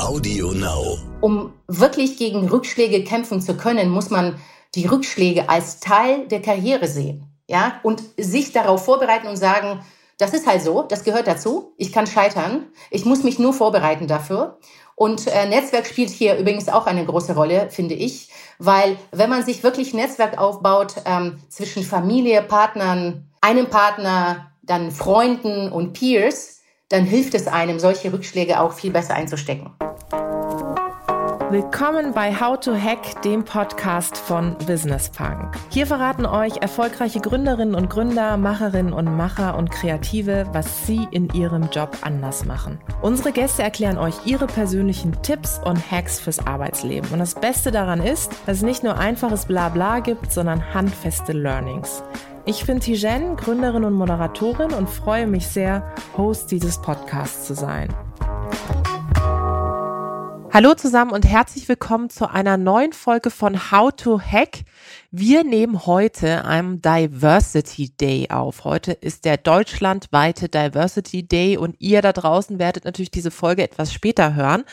Audio Now. Um wirklich gegen Rückschläge kämpfen zu können, muss man die Rückschläge als Teil der Karriere sehen. Ja, und sich darauf vorbereiten und sagen, das ist halt so, das gehört dazu. Ich kann scheitern. Ich muss mich nur vorbereiten dafür. Und äh, Netzwerk spielt hier übrigens auch eine große Rolle, finde ich, weil wenn man sich wirklich Netzwerk aufbaut ähm, zwischen Familie, Partnern, einem Partner, dann Freunden und Peers, dann hilft es einem, solche Rückschläge auch viel besser einzustecken. Willkommen bei How to Hack, dem Podcast von Business Punk. Hier verraten euch erfolgreiche Gründerinnen und Gründer, Macherinnen und Macher und Kreative, was sie in ihrem Job anders machen. Unsere Gäste erklären euch ihre persönlichen Tipps und Hacks fürs Arbeitsleben. Und das Beste daran ist, dass es nicht nur einfaches Blabla gibt, sondern handfeste Learnings. Ich bin Tijen, Gründerin und Moderatorin und freue mich sehr, Host dieses Podcasts zu sein. Hallo zusammen und herzlich willkommen zu einer neuen Folge von How to Hack. Wir nehmen heute am Diversity Day auf. Heute ist der deutschlandweite Diversity Day und ihr da draußen werdet natürlich diese Folge etwas später hören.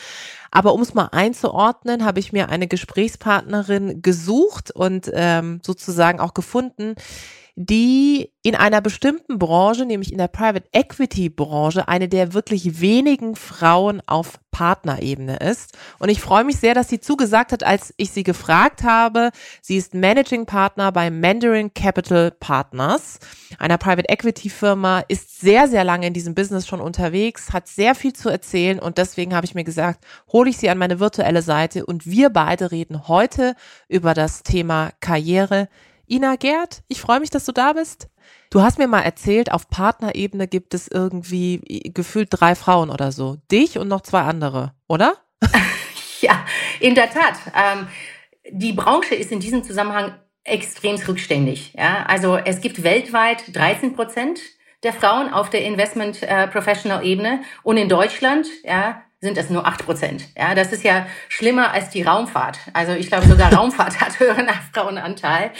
Aber um es mal einzuordnen, habe ich mir eine Gesprächspartnerin gesucht und ähm, sozusagen auch gefunden, die in einer bestimmten Branche, nämlich in der Private Equity Branche, eine der wirklich wenigen Frauen auf Partnerebene ist. Und ich freue mich sehr, dass sie zugesagt hat, als ich sie gefragt habe. Sie ist Managing Partner bei Mandarin Capital Partners, einer Private Equity Firma, ist sehr, sehr lange in diesem Business schon unterwegs, hat sehr viel zu erzählen und deswegen habe ich mir gesagt, hole ich sie an meine virtuelle Seite und wir beide reden heute über das Thema Karriere Ina Gerd, ich freue mich, dass du da bist. Du hast mir mal erzählt, auf Partnerebene gibt es irgendwie gefühlt drei Frauen oder so. Dich und noch zwei andere, oder? ja, in der Tat. Ähm, die Branche ist in diesem Zusammenhang extrem rückständig. Ja? Also es gibt weltweit 13 Prozent der Frauen auf der Investment äh, Professional Ebene und in Deutschland ja, sind es nur acht Prozent. Ja, das ist ja schlimmer als die Raumfahrt. Also ich glaube, sogar Raumfahrt hat höheren Frauenanteil.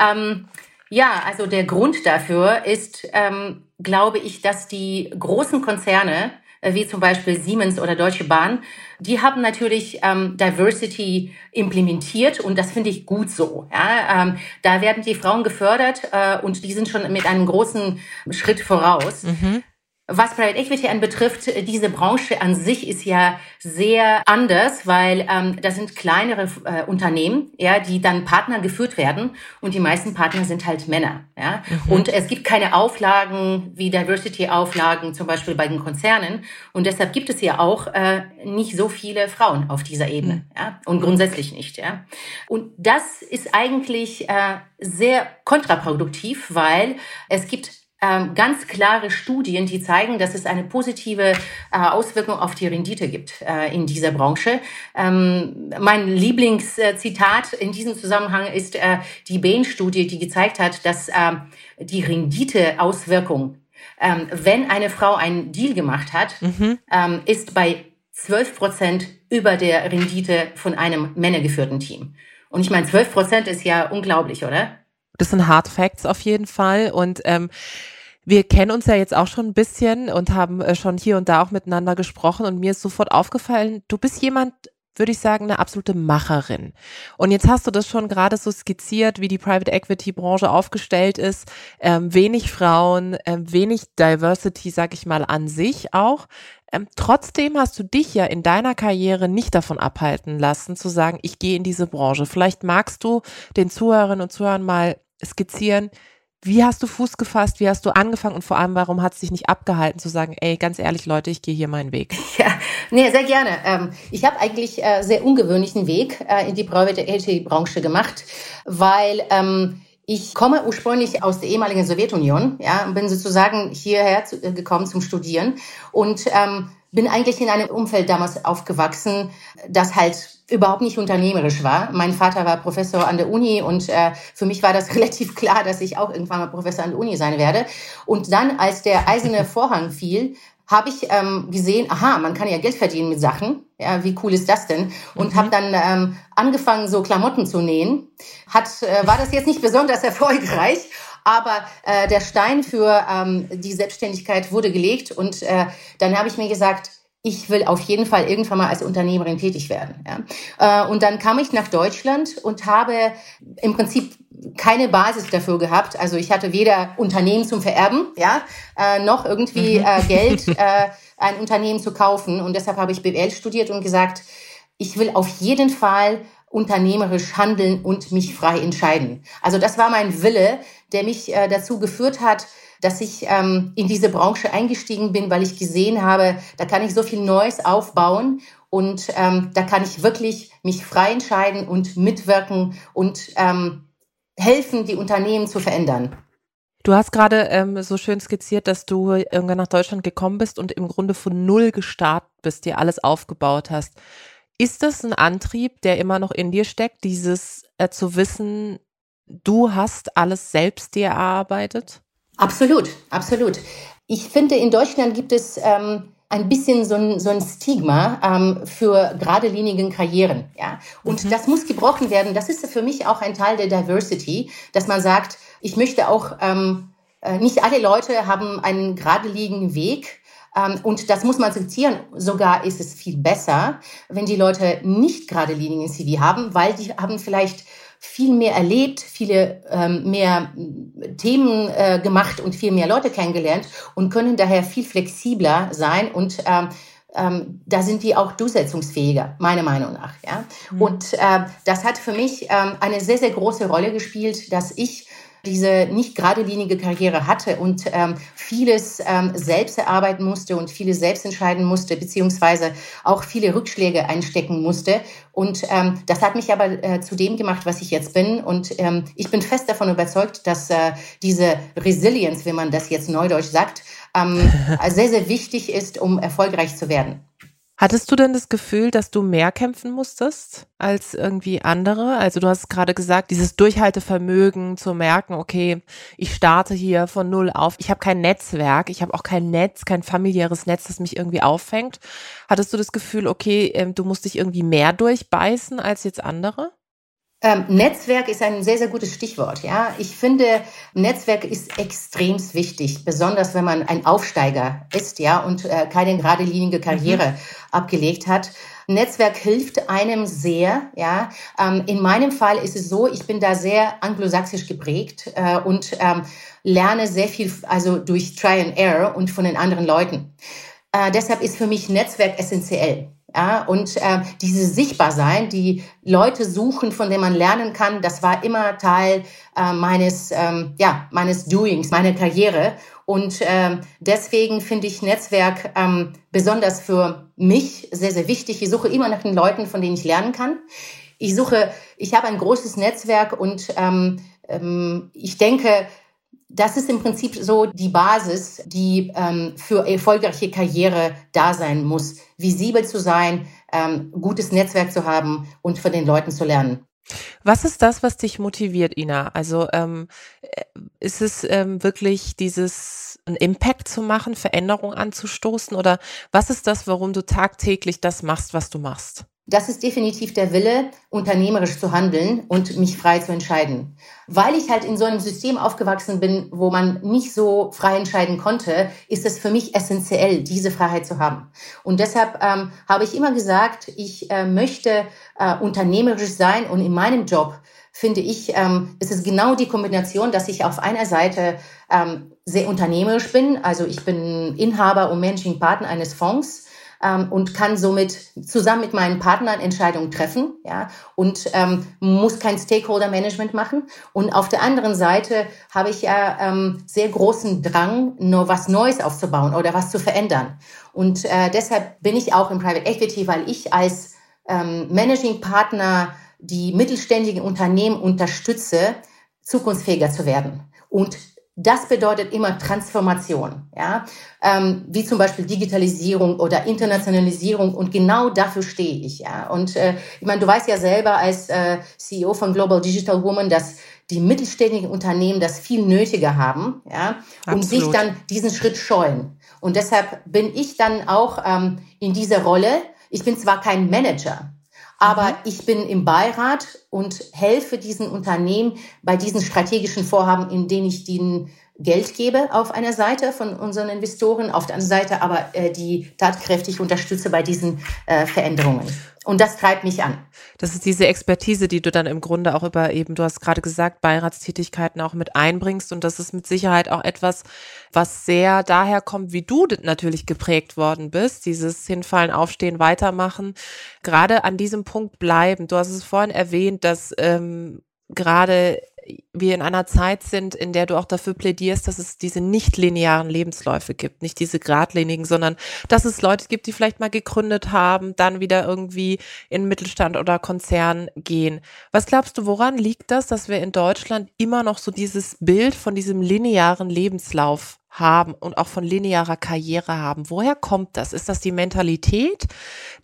Ähm, ja, also der Grund dafür ist, ähm, glaube ich, dass die großen Konzerne, äh, wie zum Beispiel Siemens oder Deutsche Bahn, die haben natürlich ähm, Diversity implementiert und das finde ich gut so. Ja? Ähm, da werden die Frauen gefördert äh, und die sind schon mit einem großen Schritt voraus. Mhm. Was Private Equity anbetrifft, diese Branche an sich ist ja sehr anders, weil ähm, das sind kleinere äh, Unternehmen, ja, die dann Partner geführt werden und die meisten Partner sind halt Männer. Ja? Mhm. Und es gibt keine Auflagen wie Diversity-Auflagen zum Beispiel bei den Konzernen und deshalb gibt es ja auch äh, nicht so viele Frauen auf dieser Ebene mhm. ja? und grundsätzlich nicht. Ja? Und das ist eigentlich äh, sehr kontraproduktiv, weil es gibt ähm, ganz klare Studien, die zeigen, dass es eine positive äh, Auswirkung auf die Rendite gibt äh, in dieser Branche. Ähm, mein Lieblingszitat in diesem Zusammenhang ist äh, die Bain-Studie, die gezeigt hat, dass äh, die Renditeauswirkung, ähm, wenn eine Frau einen Deal gemacht hat, mhm. ähm, ist bei 12 Prozent über der Rendite von einem männergeführten Team. Und ich meine, 12 Prozent ist ja unglaublich, oder? Das sind Hard Facts auf jeden Fall. Und ähm, wir kennen uns ja jetzt auch schon ein bisschen und haben äh, schon hier und da auch miteinander gesprochen. Und mir ist sofort aufgefallen, du bist jemand, würde ich sagen, eine absolute Macherin. Und jetzt hast du das schon gerade so skizziert, wie die Private Equity Branche aufgestellt ist. Ähm, wenig Frauen, ähm, wenig Diversity, sag ich mal, an sich auch. Ähm, trotzdem hast du dich ja in deiner Karriere nicht davon abhalten lassen, zu sagen, ich gehe in diese Branche. Vielleicht magst du den Zuhörerinnen und Zuhörern mal skizzieren, wie hast du Fuß gefasst? Wie hast du angefangen? Und vor allem, warum hat es dich nicht abgehalten zu sagen, ey, ganz ehrlich, Leute, ich gehe hier meinen Weg? Ja, nee, sehr gerne. Ähm, ich habe eigentlich äh, sehr ungewöhnlichen Weg äh, in die Private Equity Branche gemacht, weil ähm, ich komme ursprünglich aus der ehemaligen Sowjetunion, ja, bin sozusagen hierher zu, äh, gekommen zum Studieren und ähm, bin eigentlich in einem Umfeld damals aufgewachsen, das halt überhaupt nicht unternehmerisch war. Mein Vater war Professor an der Uni und äh, für mich war das relativ klar, dass ich auch irgendwann mal Professor an der Uni sein werde. Und dann, als der eiserne Vorhang fiel, habe ich ähm, gesehen, aha, man kann ja Geld verdienen mit Sachen. Ja, wie cool ist das denn? Und mhm. habe dann ähm, angefangen, so Klamotten zu nähen. Hat, äh, war das jetzt nicht besonders erfolgreich, aber äh, der Stein für ähm, die Selbstständigkeit wurde gelegt und äh, dann habe ich mir gesagt, ich will auf jeden Fall irgendwann mal als Unternehmerin tätig werden. Ja. Äh, und dann kam ich nach Deutschland und habe im Prinzip keine Basis dafür gehabt. Also ich hatte weder Unternehmen zum Vererben, ja, äh, noch irgendwie mhm. äh, Geld, ein Unternehmen zu kaufen. Und deshalb habe ich BWL studiert und gesagt, ich will auf jeden Fall unternehmerisch handeln und mich frei entscheiden. Also das war mein Wille, der mich dazu geführt hat, dass ich ähm, in diese Branche eingestiegen bin, weil ich gesehen habe, da kann ich so viel Neues aufbauen und ähm, da kann ich wirklich mich frei entscheiden und mitwirken und ähm, helfen, die Unternehmen zu verändern. Du hast gerade ähm, so schön skizziert, dass du irgendwann nach Deutschland gekommen bist und im Grunde von Null gestartet bist, dir alles aufgebaut hast. Ist das ein Antrieb, der immer noch in dir steckt, dieses äh, zu wissen, du hast alles selbst dir erarbeitet? Absolut, absolut. Ich finde, in Deutschland gibt es ähm, ein bisschen so ein, so ein Stigma ähm, für geradlinigen Karrieren. Ja? Und mhm. das muss gebrochen werden. Das ist für mich auch ein Teil der Diversity, dass man sagt, ich möchte auch, ähm, äh, nicht alle Leute haben einen geradlinigen Weg. Ähm, und das muss man akzeptieren. Sogar ist es viel besser, wenn die Leute nicht geradlinigen CV haben, weil die haben vielleicht viel mehr erlebt, viele ähm, mehr Themen äh, gemacht und viel mehr Leute kennengelernt und können daher viel flexibler sein und ähm, ähm, da sind die auch durchsetzungsfähiger, meiner Meinung nach. Ja? Mhm. Und äh, das hat für mich ähm, eine sehr, sehr große Rolle gespielt, dass ich diese nicht geradelinige Karriere hatte und ähm, vieles ähm, selbst erarbeiten musste und vieles selbst entscheiden musste, beziehungsweise auch viele Rückschläge einstecken musste. Und ähm, das hat mich aber äh, zu dem gemacht, was ich jetzt bin. Und ähm, ich bin fest davon überzeugt, dass äh, diese Resilience, wie man das jetzt neudeutsch sagt, ähm, sehr, sehr wichtig ist, um erfolgreich zu werden. Hattest du denn das Gefühl, dass du mehr kämpfen musstest als irgendwie andere? Also du hast gerade gesagt, dieses Durchhaltevermögen zu merken, okay, ich starte hier von null auf. Ich habe kein Netzwerk, ich habe auch kein Netz, kein familiäres Netz, das mich irgendwie auffängt. Hattest du das Gefühl, okay, ähm, du musst dich irgendwie mehr durchbeißen als jetzt andere? Ähm, Netzwerk ist ein sehr, sehr gutes Stichwort. Ja, ich finde, Netzwerk ist extrem wichtig, besonders wenn man ein Aufsteiger ist, ja, und äh, keine geradelinige Karriere mhm. abgelegt hat. Netzwerk hilft einem sehr, ja. Ähm, in meinem Fall ist es so, ich bin da sehr anglosächsisch geprägt äh, und ähm, lerne sehr viel, also durch Try and Error und von den anderen Leuten. Äh, deshalb ist für mich Netzwerk essentiell. Ja, und äh, dieses Sichtbarsein, die Leute suchen, von denen man lernen kann, das war immer Teil äh, meines, ähm, ja, meines Doings, meiner Karriere. Und äh, deswegen finde ich Netzwerk ähm, besonders für mich sehr, sehr wichtig. Ich suche immer nach den Leuten, von denen ich lernen kann. Ich suche, ich habe ein großes Netzwerk und ähm, ähm, ich denke, das ist im Prinzip so die Basis, die ähm, für erfolgreiche Karriere da sein muss. Visibel zu sein, ähm, gutes Netzwerk zu haben und von den Leuten zu lernen. Was ist das, was dich motiviert, Ina? Also ähm, äh, ist es ähm, wirklich dieses einen Impact zu machen, Veränderung anzustoßen oder was ist das, warum du tagtäglich das machst, was du machst? Das ist definitiv der Wille, unternehmerisch zu handeln und mich frei zu entscheiden. Weil ich halt in so einem System aufgewachsen bin, wo man nicht so frei entscheiden konnte, ist es für mich essentiell, diese Freiheit zu haben. Und deshalb ähm, habe ich immer gesagt, ich äh, möchte äh, unternehmerisch sein und in meinem Job finde ich, ähm, ist es genau die Kombination, dass ich auf einer Seite ähm, sehr unternehmerisch bin, also ich bin Inhaber und Managing Partner eines Fonds ähm, und kann somit zusammen mit meinen Partnern Entscheidungen treffen ja, und ähm, muss kein Stakeholder-Management machen. Und auf der anderen Seite habe ich ja ähm, sehr großen Drang, nur was Neues aufzubauen oder was zu verändern. Und äh, deshalb bin ich auch im Private Equity, weil ich als ähm, Managing Partner die mittelständigen Unternehmen unterstütze, zukunftsfähiger zu werden. Und das bedeutet immer Transformation, ja, ähm, wie zum Beispiel Digitalisierung oder Internationalisierung und genau dafür stehe ich, ja. Und äh, ich meine, du weißt ja selber als äh, CEO von Global Digital Woman, dass die mittelständigen Unternehmen das viel nötiger haben, ja, und sich dann diesen Schritt scheuen. Und deshalb bin ich dann auch ähm, in dieser Rolle. Ich bin zwar kein Manager, aber mhm. ich bin im Beirat und helfe diesen Unternehmen bei diesen strategischen Vorhaben, in denen ich den, Geld gebe auf einer Seite von unseren Investoren, auf der anderen Seite aber äh, die tatkräftig unterstütze bei diesen äh, Veränderungen. Und das treibt mich an. Das ist diese Expertise, die du dann im Grunde auch über eben, du hast gerade gesagt, Beiratstätigkeiten auch mit einbringst. Und das ist mit Sicherheit auch etwas, was sehr daher kommt, wie du natürlich geprägt worden bist. Dieses Hinfallen, Aufstehen, Weitermachen. Gerade an diesem Punkt bleiben. Du hast es vorhin erwähnt, dass ähm, gerade wir in einer Zeit sind, in der du auch dafür plädierst, dass es diese nicht linearen Lebensläufe gibt, nicht diese geradlinigen, sondern dass es Leute gibt, die vielleicht mal gegründet haben, dann wieder irgendwie in Mittelstand oder Konzern gehen. Was glaubst du, woran liegt das, dass wir in Deutschland immer noch so dieses Bild von diesem linearen Lebenslauf haben und auch von linearer Karriere haben. Woher kommt das? Ist das die Mentalität,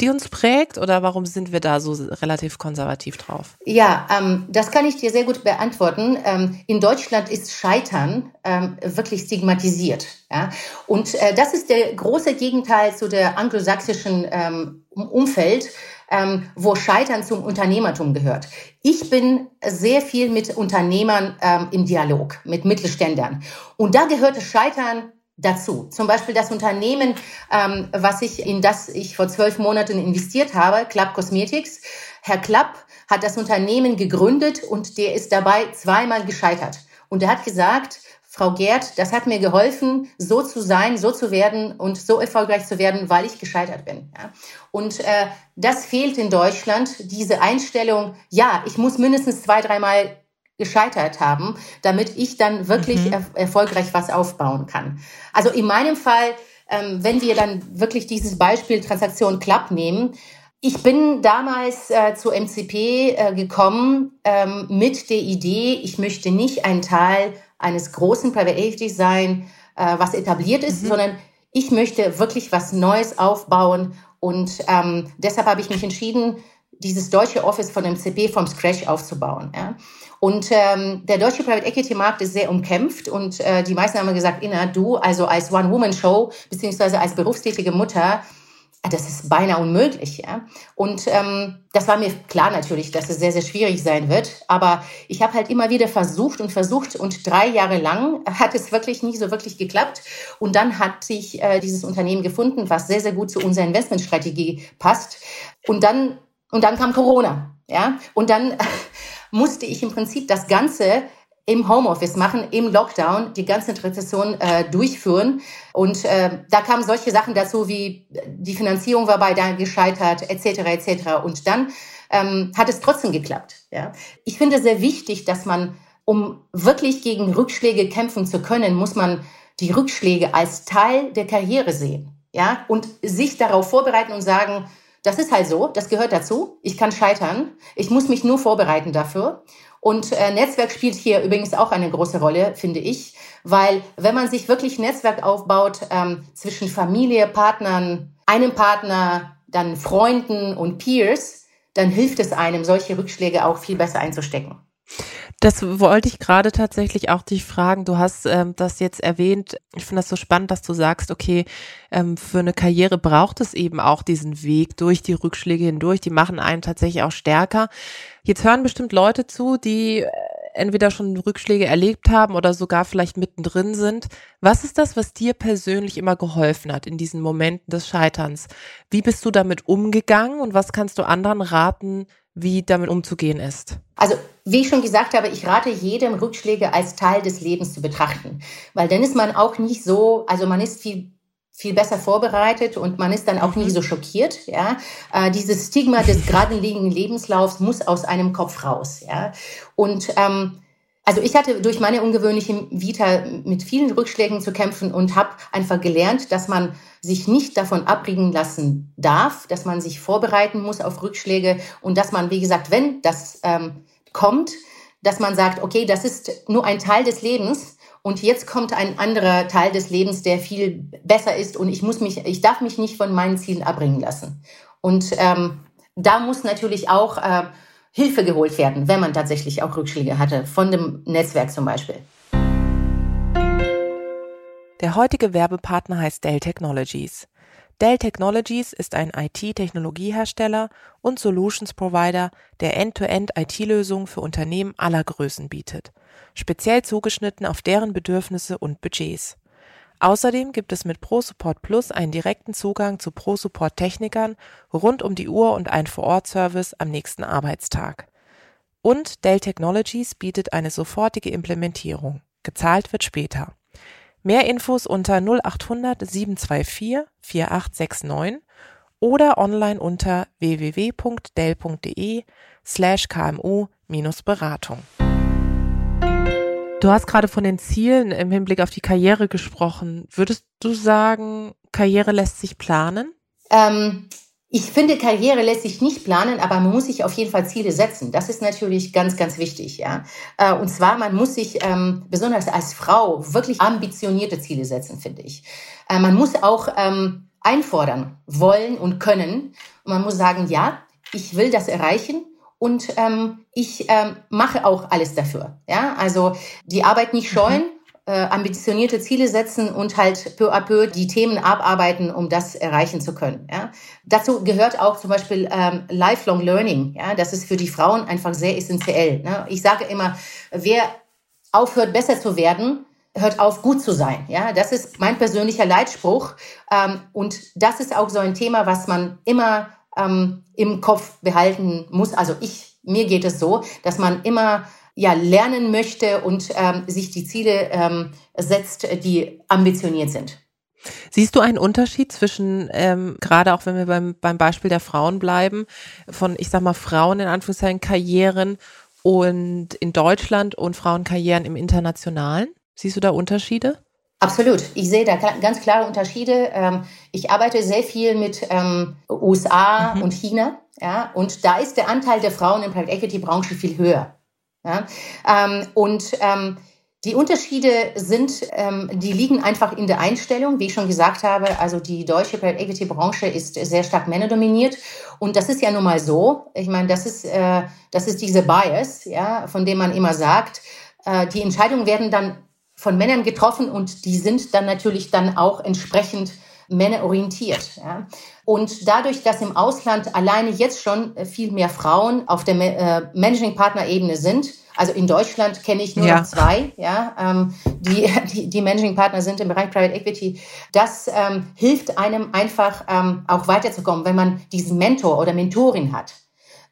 die uns prägt oder warum sind wir da so relativ konservativ drauf? Ja, ähm, das kann ich dir sehr gut beantworten. Ähm, in Deutschland ist Scheitern ähm, wirklich stigmatisiert. Ja? Und äh, das ist der große Gegenteil zu der anglosächsischen ähm, Umfeld ähm, wo Scheitern zum Unternehmertum gehört. Ich bin sehr viel mit Unternehmern ähm, im Dialog, mit Mittelständlern. Und da gehört Scheitern dazu. Zum Beispiel das Unternehmen, ähm, was ich in das ich vor zwölf Monaten investiert habe, Club Cosmetics. Herr Klapp hat das Unternehmen gegründet und der ist dabei zweimal gescheitert. Und er hat gesagt, Frau Gerd, das hat mir geholfen, so zu sein, so zu werden und so erfolgreich zu werden, weil ich gescheitert bin. Ja. Und äh, das fehlt in Deutschland, diese Einstellung, ja, ich muss mindestens zwei, dreimal gescheitert haben, damit ich dann wirklich mhm. er erfolgreich was aufbauen kann. Also in meinem Fall, ähm, wenn wir dann wirklich dieses Beispiel Transaktion Club nehmen, ich bin damals äh, zu MCP äh, gekommen ähm, mit der Idee, ich möchte nicht ein Teil eines großen Private Equity sein, äh, was etabliert ist, mhm. sondern ich möchte wirklich was Neues aufbauen. Und ähm, deshalb habe ich mich entschieden, dieses deutsche Office von MCP vom Scratch aufzubauen. Ja. Und ähm, der deutsche Private Equity Markt ist sehr umkämpft und äh, die meisten haben gesagt, Inna, du also als One-Woman-Show beziehungsweise als berufstätige Mutter das ist beinahe unmöglich. Ja? Und ähm, das war mir klar natürlich, dass es sehr, sehr schwierig sein wird. Aber ich habe halt immer wieder versucht und versucht und drei Jahre lang hat es wirklich nicht so wirklich geklappt. Und dann hat sich äh, dieses Unternehmen gefunden, was sehr, sehr gut zu unserer Investmentstrategie passt. Und dann, und dann kam Corona. Ja? Und dann musste ich im Prinzip das Ganze im Homeoffice machen, im Lockdown die ganze Rezession äh, durchführen. Und äh, da kamen solche Sachen dazu, wie die Finanzierung war bei da gescheitert, etc. etc. Und dann ähm, hat es trotzdem geklappt. Ja? Ich finde sehr wichtig, dass man, um wirklich gegen Rückschläge kämpfen zu können, muss man die Rückschläge als Teil der Karriere sehen. Ja? Und sich darauf vorbereiten und sagen, das ist halt so, das gehört dazu. Ich kann scheitern. Ich muss mich nur vorbereiten dafür. Und äh, Netzwerk spielt hier übrigens auch eine große Rolle, finde ich, weil wenn man sich wirklich Netzwerk aufbaut ähm, zwischen Familie, Partnern, einem Partner, dann Freunden und Peers, dann hilft es einem, solche Rückschläge auch viel besser einzustecken. Das wollte ich gerade tatsächlich auch dich fragen. Du hast ähm, das jetzt erwähnt. Ich finde das so spannend, dass du sagst, okay, ähm, für eine Karriere braucht es eben auch diesen Weg durch die Rückschläge hindurch. Die machen einen tatsächlich auch stärker. Jetzt hören bestimmt Leute zu, die äh, entweder schon Rückschläge erlebt haben oder sogar vielleicht mittendrin sind. Was ist das, was dir persönlich immer geholfen hat in diesen Momenten des Scheiterns? Wie bist du damit umgegangen und was kannst du anderen raten, wie damit umzugehen ist? Also, wie ich schon gesagt habe, ich rate jedem, Rückschläge als Teil des Lebens zu betrachten. Weil dann ist man auch nicht so, also man ist viel viel besser vorbereitet und man ist dann auch nicht so schockiert. Ja, äh, dieses Stigma des geradlinigen Lebenslaufs muss aus einem Kopf raus. Ja, und ähm, also ich hatte durch meine ungewöhnliche Vita mit vielen Rückschlägen zu kämpfen und habe einfach gelernt, dass man sich nicht davon abbringen lassen darf, dass man sich vorbereiten muss auf Rückschläge und dass man, wie gesagt, wenn das ähm, kommt, dass man sagt, okay, das ist nur ein Teil des Lebens und jetzt kommt ein anderer Teil des Lebens, der viel besser ist und ich muss mich, ich darf mich nicht von meinen Zielen abbringen lassen. Und ähm, da muss natürlich auch äh, Hilfe geholt werden, wenn man tatsächlich auch Rückschläge hatte, von dem Netzwerk zum Beispiel. Der heutige Werbepartner heißt Dell Technologies. Dell Technologies ist ein IT-Technologiehersteller und Solutions Provider, der End-to-End IT-Lösungen für Unternehmen aller Größen bietet. Speziell zugeschnitten auf deren Bedürfnisse und Budgets. Außerdem gibt es mit ProSupport Plus einen direkten Zugang zu ProSupport Technikern rund um die Uhr und einen Vor-Ort-Service am nächsten Arbeitstag. Und Dell Technologies bietet eine sofortige Implementierung. Gezahlt wird später. Mehr Infos unter 0800 724 4869 oder online unter www.dell.de slash kmu-beratung. Du hast gerade von den Zielen im Hinblick auf die Karriere gesprochen. Würdest du sagen, Karriere lässt sich planen? Ähm, ich finde, Karriere lässt sich nicht planen, aber man muss sich auf jeden Fall Ziele setzen. Das ist natürlich ganz, ganz wichtig. Ja? Äh, und zwar, man muss sich ähm, besonders als Frau wirklich ambitionierte Ziele setzen, finde ich. Äh, man muss auch ähm, einfordern wollen und können. Und man muss sagen, ja, ich will das erreichen und ähm, ich ähm, mache auch alles dafür. Ja, also die Arbeit nicht scheuen, mhm. äh, ambitionierte Ziele setzen und halt peu à peu die Themen abarbeiten, um das erreichen zu können. Ja, dazu gehört auch zum Beispiel ähm, Lifelong Learning. Ja, das ist für die Frauen einfach sehr essentiell. Ne? Ich sage immer, wer aufhört, besser zu werden, hört auf, gut zu sein. Ja, das ist mein persönlicher Leitspruch. Ähm, und das ist auch so ein Thema, was man immer ähm, im Kopf behalten muss. Also ich, mir geht es so, dass man immer ja lernen möchte und ähm, sich die Ziele ähm, setzt, die ambitioniert sind. Siehst du einen Unterschied zwischen, ähm, gerade auch wenn wir beim, beim Beispiel der Frauen bleiben, von, ich sag mal, Frauen in Anführungszeichen Karrieren und in Deutschland und Frauenkarrieren im Internationalen? Siehst du da Unterschiede? Absolut. Ich sehe da ganz klare Unterschiede. Ähm, ich arbeite sehr viel mit ähm, USA mhm. und China, ja, und da ist der Anteil der Frauen in Private Equity Branche viel höher. Ja, ähm, und die Unterschiede sind, die liegen einfach in der Einstellung, wie ich schon gesagt habe. Also die deutsche Private Equity Branche ist sehr stark männerdominiert und das ist ja nun mal so. Ich meine, das ist äh, das ist diese Bias, ja, von dem man immer sagt. Äh, die Entscheidungen werden dann von Männern getroffen und die sind dann natürlich dann auch entsprechend männerorientiert. Ja. Und dadurch, dass im Ausland alleine jetzt schon viel mehr Frauen auf der äh, Managing Partner Ebene sind, also in Deutschland kenne ich nur ja. noch zwei, ja, ähm, die, die, die Managing Partner sind im Bereich Private Equity. Das ähm, hilft einem einfach ähm, auch weiterzukommen, wenn man diesen Mentor oder Mentorin hat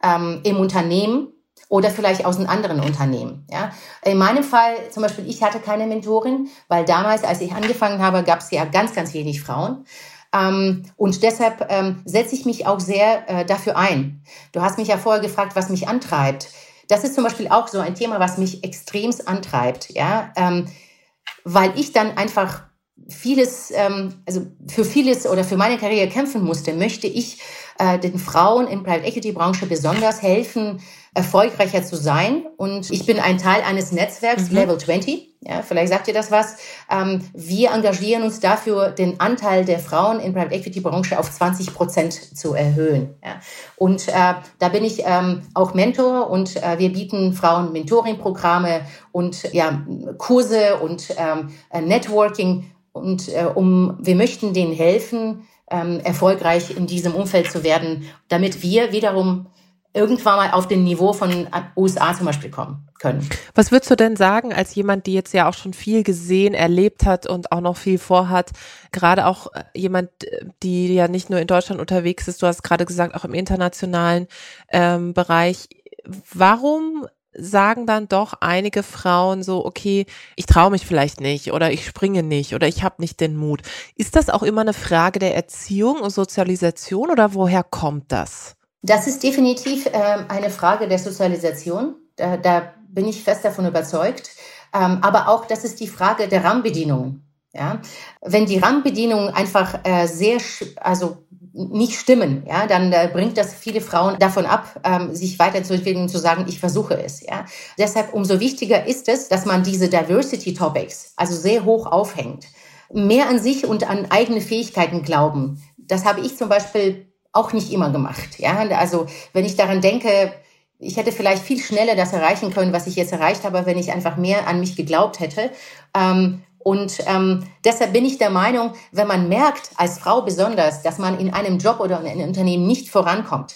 ähm, im Unternehmen oder vielleicht aus einem anderen Unternehmen. Ja. In meinem Fall zum Beispiel, ich hatte keine Mentorin, weil damals, als ich angefangen habe, gab es ja ganz, ganz wenig Frauen. Ähm, und deshalb ähm, setze ich mich auch sehr äh, dafür ein. Du hast mich ja vorher gefragt, was mich antreibt. Das ist zum Beispiel auch so ein Thema, was mich extremst antreibt, ja, ähm, weil ich dann einfach vieles, ähm, also für vieles oder für meine Karriere kämpfen musste, möchte ich äh, den Frauen in Private Equity Branche besonders helfen, erfolgreicher zu sein. Und ich bin ein Teil eines Netzwerks, mhm. Level 20. Ja, vielleicht sagt ihr das was. Ähm, wir engagieren uns dafür, den Anteil der Frauen in Private Equity Branche auf 20 Prozent zu erhöhen. Ja. Und äh, da bin ich ähm, auch Mentor und äh, wir bieten Frauen Mentoring-Programme und ja, Kurse und ähm, Networking. Und äh, um, wir möchten denen helfen, ähm, erfolgreich in diesem Umfeld zu werden, damit wir wiederum irgendwann mal auf den Niveau von USA zum Beispiel kommen können. Was würdest du denn sagen, als jemand, die jetzt ja auch schon viel gesehen, erlebt hat und auch noch viel vorhat, gerade auch äh, jemand, die ja nicht nur in Deutschland unterwegs ist, du hast gerade gesagt, auch im internationalen ähm, Bereich, warum sagen dann doch einige Frauen so, okay, ich traue mich vielleicht nicht oder ich springe nicht oder ich habe nicht den Mut. Ist das auch immer eine Frage der Erziehung und Sozialisation oder woher kommt das? Das ist definitiv ähm, eine Frage der Sozialisation. Da, da bin ich fest davon überzeugt. Ähm, aber auch, das ist die Frage der Rahmenbedingungen. Ja? Wenn die Rahmenbedingungen einfach äh, sehr, also nicht stimmen, ja, dann äh, bringt das viele Frauen davon ab, ähm, sich weiterzuentwickeln und zu sagen, ich versuche es. Ja. Deshalb umso wichtiger ist es, dass man diese Diversity Topics also sehr hoch aufhängt, mehr an sich und an eigene Fähigkeiten glauben. Das habe ich zum Beispiel auch nicht immer gemacht. Ja, also wenn ich daran denke, ich hätte vielleicht viel schneller das erreichen können, was ich jetzt erreicht habe, wenn ich einfach mehr an mich geglaubt hätte. Ähm, und ähm, deshalb bin ich der Meinung, wenn man merkt, als Frau besonders, dass man in einem Job oder in einem Unternehmen nicht vorankommt,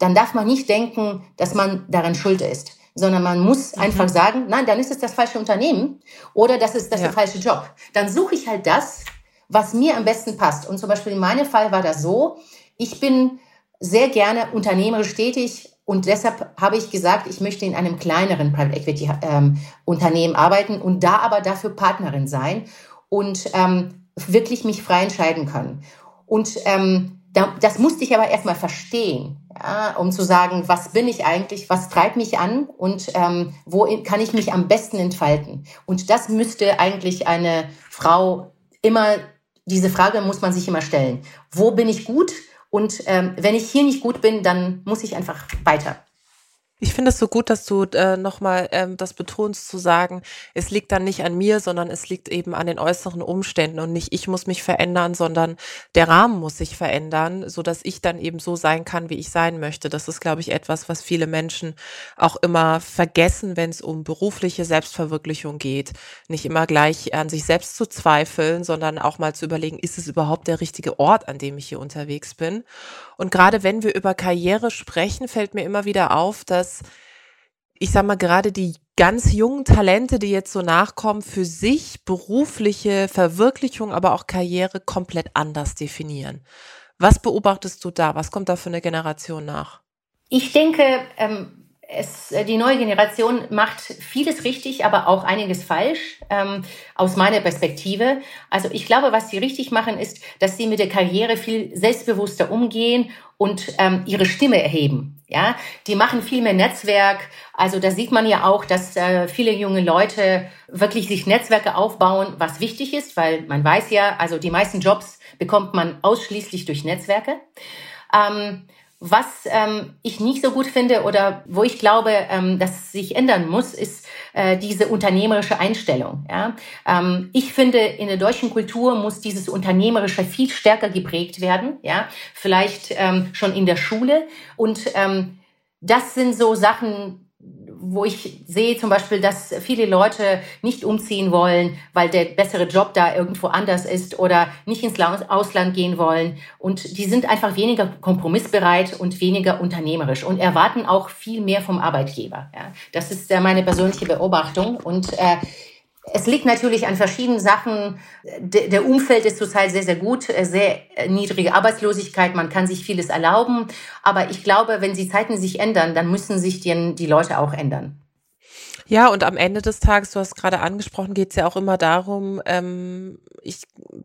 dann darf man nicht denken, dass man daran schuld ist, sondern man muss mhm. einfach sagen, nein, dann ist es das falsche Unternehmen oder das ist das ja. der falsche Job. Dann suche ich halt das, was mir am besten passt. Und zum Beispiel in meinem Fall war das so, ich bin sehr gerne unternehmerisch tätig und deshalb habe ich gesagt, ich möchte in einem kleineren Private Equity ähm, Unternehmen arbeiten und da aber dafür Partnerin sein und ähm, wirklich mich frei entscheiden können. Und ähm, da, das musste ich aber erstmal verstehen, ja, um zu sagen, was bin ich eigentlich, was treibt mich an und ähm, wo kann ich mich am besten entfalten. Und das müsste eigentlich eine Frau immer, diese Frage muss man sich immer stellen. Wo bin ich gut? Und ähm, wenn ich hier nicht gut bin, dann muss ich einfach weiter. Ich finde es so gut, dass du äh, nochmal ähm, das betonst zu sagen, es liegt dann nicht an mir, sondern es liegt eben an den äußeren Umständen und nicht ich muss mich verändern, sondern der Rahmen muss sich verändern, so dass ich dann eben so sein kann, wie ich sein möchte. Das ist, glaube ich, etwas, was viele Menschen auch immer vergessen, wenn es um berufliche Selbstverwirklichung geht. Nicht immer gleich an sich selbst zu zweifeln, sondern auch mal zu überlegen, ist es überhaupt der richtige Ort, an dem ich hier unterwegs bin? Und gerade wenn wir über Karriere sprechen, fällt mir immer wieder auf, dass ich sag mal, gerade die ganz jungen Talente, die jetzt so nachkommen, für sich berufliche Verwirklichung, aber auch Karriere komplett anders definieren. Was beobachtest du da? Was kommt da für eine Generation nach? Ich denke, ähm, es, äh, die neue Generation macht vieles richtig, aber auch einiges falsch, ähm, aus meiner Perspektive. Also ich glaube, was sie richtig machen, ist, dass sie mit der Karriere viel selbstbewusster umgehen und ähm, ihre Stimme erheben. Ja, die machen viel mehr Netzwerk. Also da sieht man ja auch, dass äh, viele junge Leute wirklich sich Netzwerke aufbauen, was wichtig ist, weil man weiß ja, also die meisten Jobs bekommt man ausschließlich durch Netzwerke. Ähm, was ähm, ich nicht so gut finde oder wo ich glaube, ähm, dass sich ändern muss, ist äh, diese unternehmerische Einstellung. Ja? Ähm, ich finde, in der deutschen Kultur muss dieses Unternehmerische viel stärker geprägt werden, ja, vielleicht ähm, schon in der Schule. Und ähm, das sind so Sachen, wo ich sehe zum Beispiel, dass viele Leute nicht umziehen wollen, weil der bessere Job da irgendwo anders ist oder nicht ins Ausland gehen wollen. Und die sind einfach weniger kompromissbereit und weniger unternehmerisch und erwarten auch viel mehr vom Arbeitgeber. Ja, das ist äh, meine persönliche Beobachtung. Und äh, es liegt natürlich an verschiedenen Sachen. Der Umfeld ist zurzeit sehr, sehr gut, äh, sehr äh, niedrige Arbeitslosigkeit, man kann sich vieles erlauben. Aber ich glaube, wenn die Zeiten sich ändern, dann müssen sich die, die Leute auch ändern. Ja, und am Ende des Tages, du hast gerade angesprochen, geht es ja auch immer darum, ähm, ich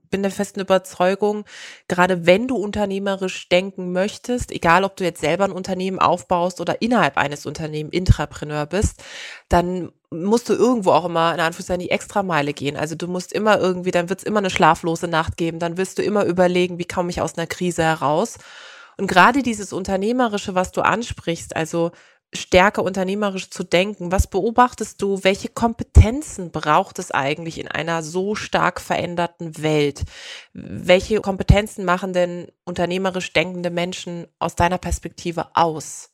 bin der festen Überzeugung, gerade wenn du unternehmerisch denken möchtest, egal ob du jetzt selber ein Unternehmen aufbaust oder innerhalb eines Unternehmens Intrapreneur bist, dann musst du irgendwo auch immer in Anführungszeichen die Extrameile gehen. Also du musst immer irgendwie, dann wird es immer eine schlaflose Nacht geben, dann wirst du immer überlegen, wie komme ich aus einer Krise heraus. Und gerade dieses Unternehmerische, was du ansprichst, also stärker unternehmerisch zu denken. Was beobachtest du? Welche Kompetenzen braucht es eigentlich in einer so stark veränderten Welt? Welche Kompetenzen machen denn unternehmerisch denkende Menschen aus deiner Perspektive aus?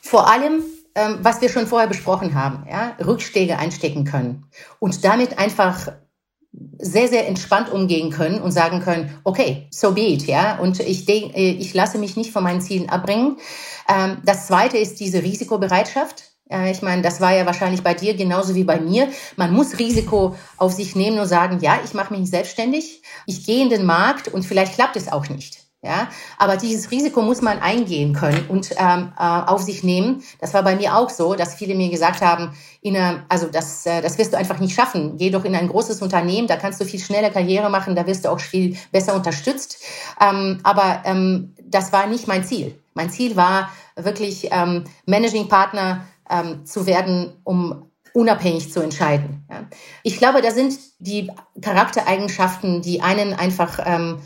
Vor allem, ähm, was wir schon vorher besprochen haben, ja, Rückschläge einstecken können und damit einfach sehr, sehr entspannt umgehen können und sagen können, okay, so be it, ja, und ich, äh, ich lasse mich nicht von meinen Zielen abbringen. Ähm, das zweite ist diese Risikobereitschaft. Ich meine, das war ja wahrscheinlich bei dir genauso wie bei mir. Man muss Risiko auf sich nehmen und sagen, ja, ich mache mich selbstständig, ich gehe in den Markt und vielleicht klappt es auch nicht. Ja, aber dieses Risiko muss man eingehen können und ähm, äh, auf sich nehmen. Das war bei mir auch so, dass viele mir gesagt haben, in einer, also das, äh, das wirst du einfach nicht schaffen. Geh doch in ein großes Unternehmen, da kannst du viel schneller Karriere machen, da wirst du auch viel besser unterstützt. Ähm, aber ähm, das war nicht mein Ziel. Mein Ziel war wirklich ähm, Managing Partner ähm, zu werden, um unabhängig zu entscheiden. Ja. Ich glaube, da sind die Charaktereigenschaften, die einen einfach ähm,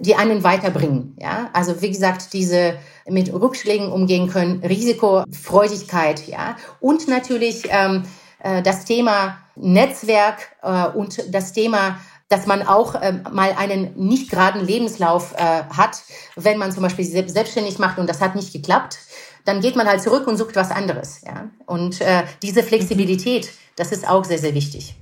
die einen weiterbringen. Ja, also wie gesagt, diese mit Rückschlägen umgehen können, Risikofreudigkeit, ja, und natürlich ähm, äh, das Thema Netzwerk äh, und das Thema dass man auch äh, mal einen nicht geraden Lebenslauf äh, hat, wenn man zum Beispiel sich selbstständig macht und das hat nicht geklappt, dann geht man halt zurück und sucht was anderes. Ja? Und äh, diese Flexibilität, das ist auch sehr, sehr wichtig.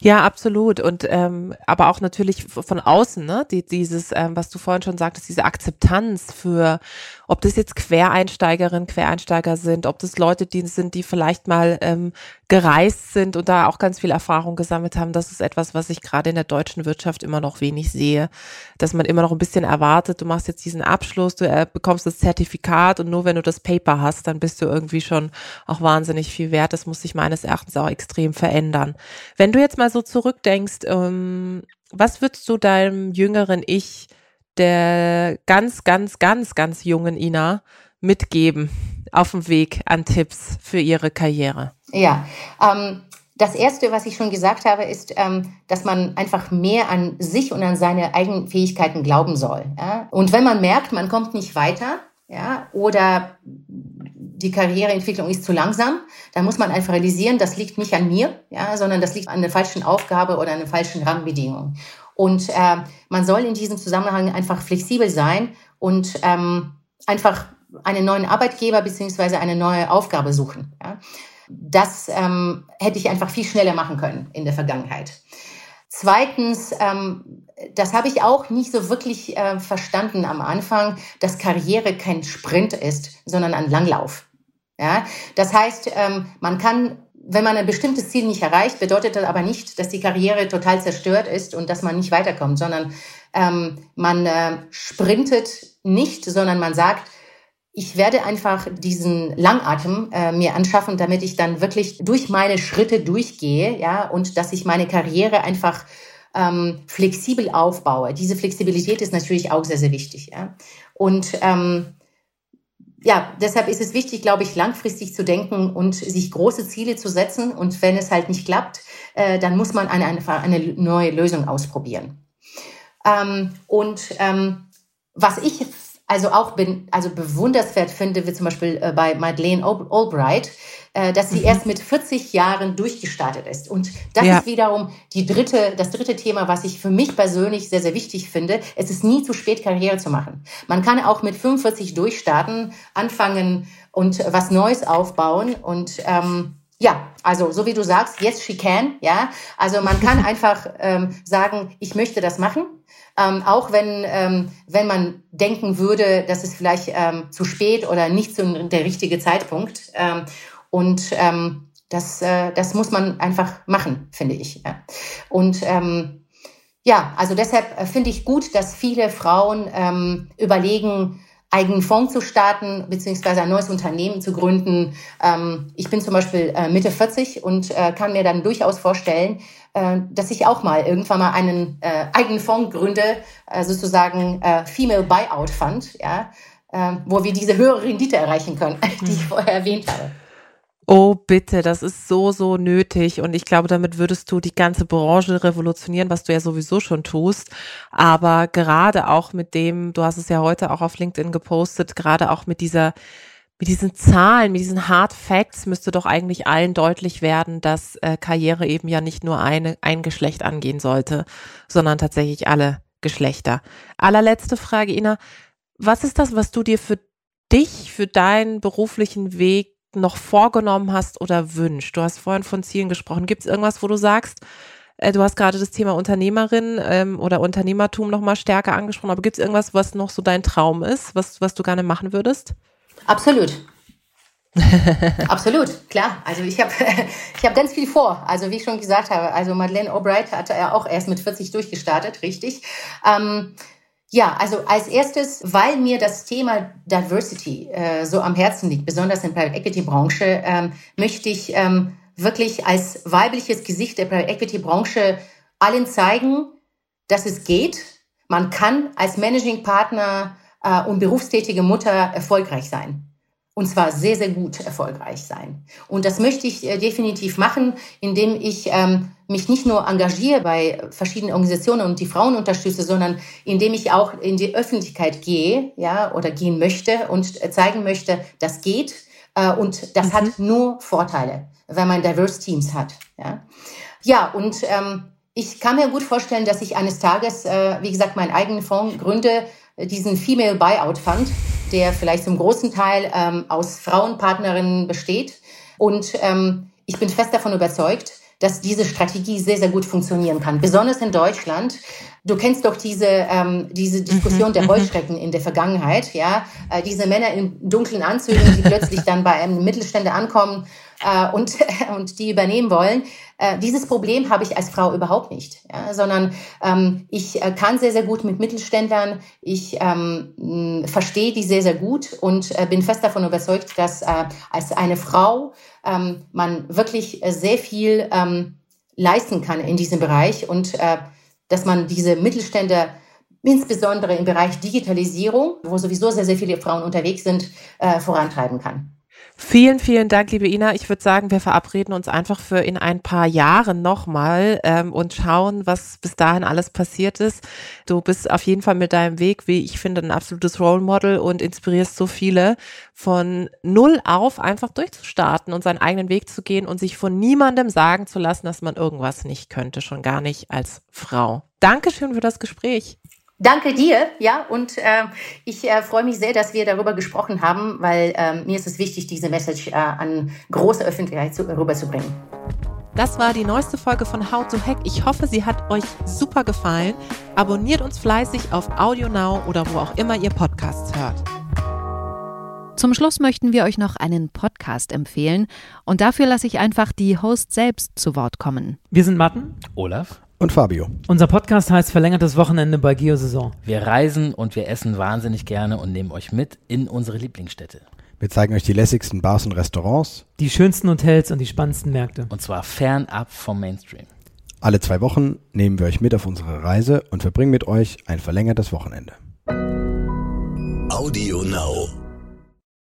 Ja, absolut. Und ähm, aber auch natürlich von außen, ne? Die, dieses, ähm, was du vorhin schon sagtest, diese Akzeptanz für, ob das jetzt Quereinsteigerinnen, Quereinsteiger sind, ob das Leute die sind, die vielleicht mal ähm, gereist sind und da auch ganz viel Erfahrung gesammelt haben. Das ist etwas, was ich gerade in der deutschen Wirtschaft immer noch wenig sehe, dass man immer noch ein bisschen erwartet, du machst jetzt diesen Abschluss, du äh, bekommst das Zertifikat und nur wenn du das Paper hast, dann bist du irgendwie schon auch wahnsinnig viel wert. Das muss sich meines Erachtens auch extrem verändern. Wenn du jetzt mal so zurückdenkst, ähm, was würdest du deinem jüngeren Ich, der ganz, ganz, ganz, ganz jungen Ina mitgeben auf dem Weg an Tipps für ihre Karriere? Ja, ähm, das Erste, was ich schon gesagt habe, ist, ähm, dass man einfach mehr an sich und an seine eigenen Fähigkeiten glauben soll. Ja? Und wenn man merkt, man kommt nicht weiter, ja, oder die Karriereentwicklung ist zu langsam, dann muss man einfach realisieren, das liegt nicht an mir, ja, sondern das liegt an einer falschen Aufgabe oder an einer falschen Rahmenbedingung. Und äh, man soll in diesem Zusammenhang einfach flexibel sein und ähm, einfach einen neuen Arbeitgeber beziehungsweise eine neue Aufgabe suchen. Ja. Das ähm, hätte ich einfach viel schneller machen können in der Vergangenheit. Zweitens, ähm, das habe ich auch nicht so wirklich äh, verstanden am Anfang, dass Karriere kein Sprint ist, sondern ein Langlauf. Ja, das heißt, ähm, man kann, wenn man ein bestimmtes Ziel nicht erreicht, bedeutet das aber nicht, dass die Karriere total zerstört ist und dass man nicht weiterkommt, sondern ähm, man äh, sprintet nicht, sondern man sagt, ich werde einfach diesen Langatem äh, mir anschaffen, damit ich dann wirklich durch meine Schritte durchgehe, ja, und dass ich meine Karriere einfach ähm, flexibel aufbaue. Diese Flexibilität ist natürlich auch sehr, sehr wichtig, ja. Und ähm, ja, deshalb ist es wichtig, glaube ich, langfristig zu denken und sich große Ziele zu setzen. Und wenn es halt nicht klappt, äh, dann muss man eine, eine, eine neue Lösung ausprobieren. Ähm, und ähm, was ich also auch bin, also bewunderswert finde, wie zum Beispiel äh, bei Madeleine Albright, äh, dass sie mhm. erst mit 40 Jahren durchgestartet ist. Und das ja. ist wiederum die dritte, das dritte Thema, was ich für mich persönlich sehr, sehr wichtig finde. Es ist nie zu spät, Karriere zu machen. Man kann auch mit 45 durchstarten, anfangen und was Neues aufbauen und ähm, ja, also so wie du sagst, yes, she can, ja. Also man kann einfach ähm, sagen, ich möchte das machen ähm, auch wenn, ähm, wenn man denken würde, dass es vielleicht ähm, zu spät oder nicht so der richtige Zeitpunkt. Ähm, und ähm, das, äh, das muss man einfach machen, finde ich. Ja. Und ähm, ja, also deshalb äh, finde ich gut, dass viele Frauen ähm, überlegen, eigenen Fonds zu starten, beziehungsweise ein neues Unternehmen zu gründen. Ähm, ich bin zum Beispiel äh, Mitte 40 und äh, kann mir dann durchaus vorstellen, äh, dass ich auch mal irgendwann mal einen äh, eigenen Fonds gründe, äh, sozusagen äh, Female Buyout Fund, ja, wo wir diese höhere Rendite erreichen können, die ich vorher erwähnt habe. Oh, bitte, das ist so, so nötig. Und ich glaube, damit würdest du die ganze Branche revolutionieren, was du ja sowieso schon tust. Aber gerade auch mit dem, du hast es ja heute auch auf LinkedIn gepostet, gerade auch mit dieser mit diesen Zahlen, mit diesen Hard Facts müsste doch eigentlich allen deutlich werden, dass äh, Karriere eben ja nicht nur eine, ein Geschlecht angehen sollte, sondern tatsächlich alle Geschlechter. Allerletzte Frage, Ina. Was ist das, was du dir für dich, für deinen beruflichen Weg noch vorgenommen hast oder wünscht? Du hast vorhin von Zielen gesprochen. Gibt es irgendwas, wo du sagst, äh, du hast gerade das Thema Unternehmerin ähm, oder Unternehmertum noch mal stärker angesprochen, aber gibt es irgendwas, was noch so dein Traum ist, was, was du gerne machen würdest? Absolut. Absolut, klar. Also ich habe ich hab ganz viel vor. Also wie ich schon gesagt habe, also Madeleine Albright hatte ja auch erst mit 40 durchgestartet, richtig. Ähm, ja, also als erstes, weil mir das Thema Diversity äh, so am Herzen liegt, besonders in der Private Equity Branche, ähm, möchte ich ähm, wirklich als weibliches Gesicht der Private Equity Branche allen zeigen, dass es geht. Man kann als Managing Partner äh, und berufstätige Mutter erfolgreich sein. Und zwar sehr, sehr gut erfolgreich sein. Und das möchte ich äh, definitiv machen, indem ich ähm, mich nicht nur engagiere bei verschiedenen Organisationen und die Frauen unterstütze, sondern indem ich auch in die Öffentlichkeit gehe, ja, oder gehen möchte und äh, zeigen möchte, das geht. Äh, und das mhm. hat nur Vorteile, wenn man diverse Teams hat. Ja, ja und ähm, ich kann mir gut vorstellen, dass ich eines Tages, äh, wie gesagt, meinen eigenen Fonds gründe, diesen Female Buyout Fund, der vielleicht zum großen Teil ähm, aus Frauenpartnerinnen besteht. Und ähm, ich bin fest davon überzeugt, dass diese Strategie sehr, sehr gut funktionieren kann. Besonders in Deutschland. Du kennst doch diese, ähm, diese Diskussion mhm, der mhm. Heuschrecken in der Vergangenheit, ja. Äh, diese Männer in dunklen Anzügen, die plötzlich dann bei einem Mittelständler ankommen äh, und, und die übernehmen wollen. Äh, dieses Problem habe ich als Frau überhaupt nicht, ja, sondern ähm, ich äh, kann sehr, sehr gut mit Mittelständlern. Ich ähm, verstehe die sehr, sehr gut und äh, bin fest davon überzeugt, dass äh, als eine Frau ähm, man wirklich sehr viel ähm, leisten kann in diesem Bereich und äh, dass man diese Mittelständler insbesondere im Bereich Digitalisierung, wo sowieso sehr, sehr viele Frauen unterwegs sind, äh, vorantreiben kann. Vielen, vielen Dank, liebe Ina. Ich würde sagen, wir verabreden uns einfach für in ein paar Jahren nochmal ähm, und schauen, was bis dahin alles passiert ist. Du bist auf jeden Fall mit deinem Weg, wie ich finde, ein absolutes Role Model und inspirierst so viele, von null auf einfach durchzustarten und seinen eigenen Weg zu gehen und sich von niemandem sagen zu lassen, dass man irgendwas nicht könnte, schon gar nicht als Frau. Dankeschön für das Gespräch. Danke dir, ja, und äh, ich äh, freue mich sehr, dass wir darüber gesprochen haben, weil äh, mir ist es wichtig, diese Message äh, an große Öffentlichkeit zu, rüberzubringen. Das war die neueste Folge von How to Hack. Ich hoffe, sie hat euch super gefallen. Abonniert uns fleißig auf AudioNow oder wo auch immer ihr Podcasts hört. Zum Schluss möchten wir euch noch einen Podcast empfehlen und dafür lasse ich einfach die Host selbst zu Wort kommen. Wir sind Matten, Olaf und Fabio. Unser Podcast heißt Verlängertes Wochenende bei Geosaison. Wir reisen und wir essen wahnsinnig gerne und nehmen euch mit in unsere Lieblingsstädte. Wir zeigen euch die lässigsten Bars und Restaurants, die schönsten Hotels und die spannendsten Märkte. Und zwar fernab vom Mainstream. Alle zwei Wochen nehmen wir euch mit auf unsere Reise und verbringen mit euch ein verlängertes Wochenende. Audio Now.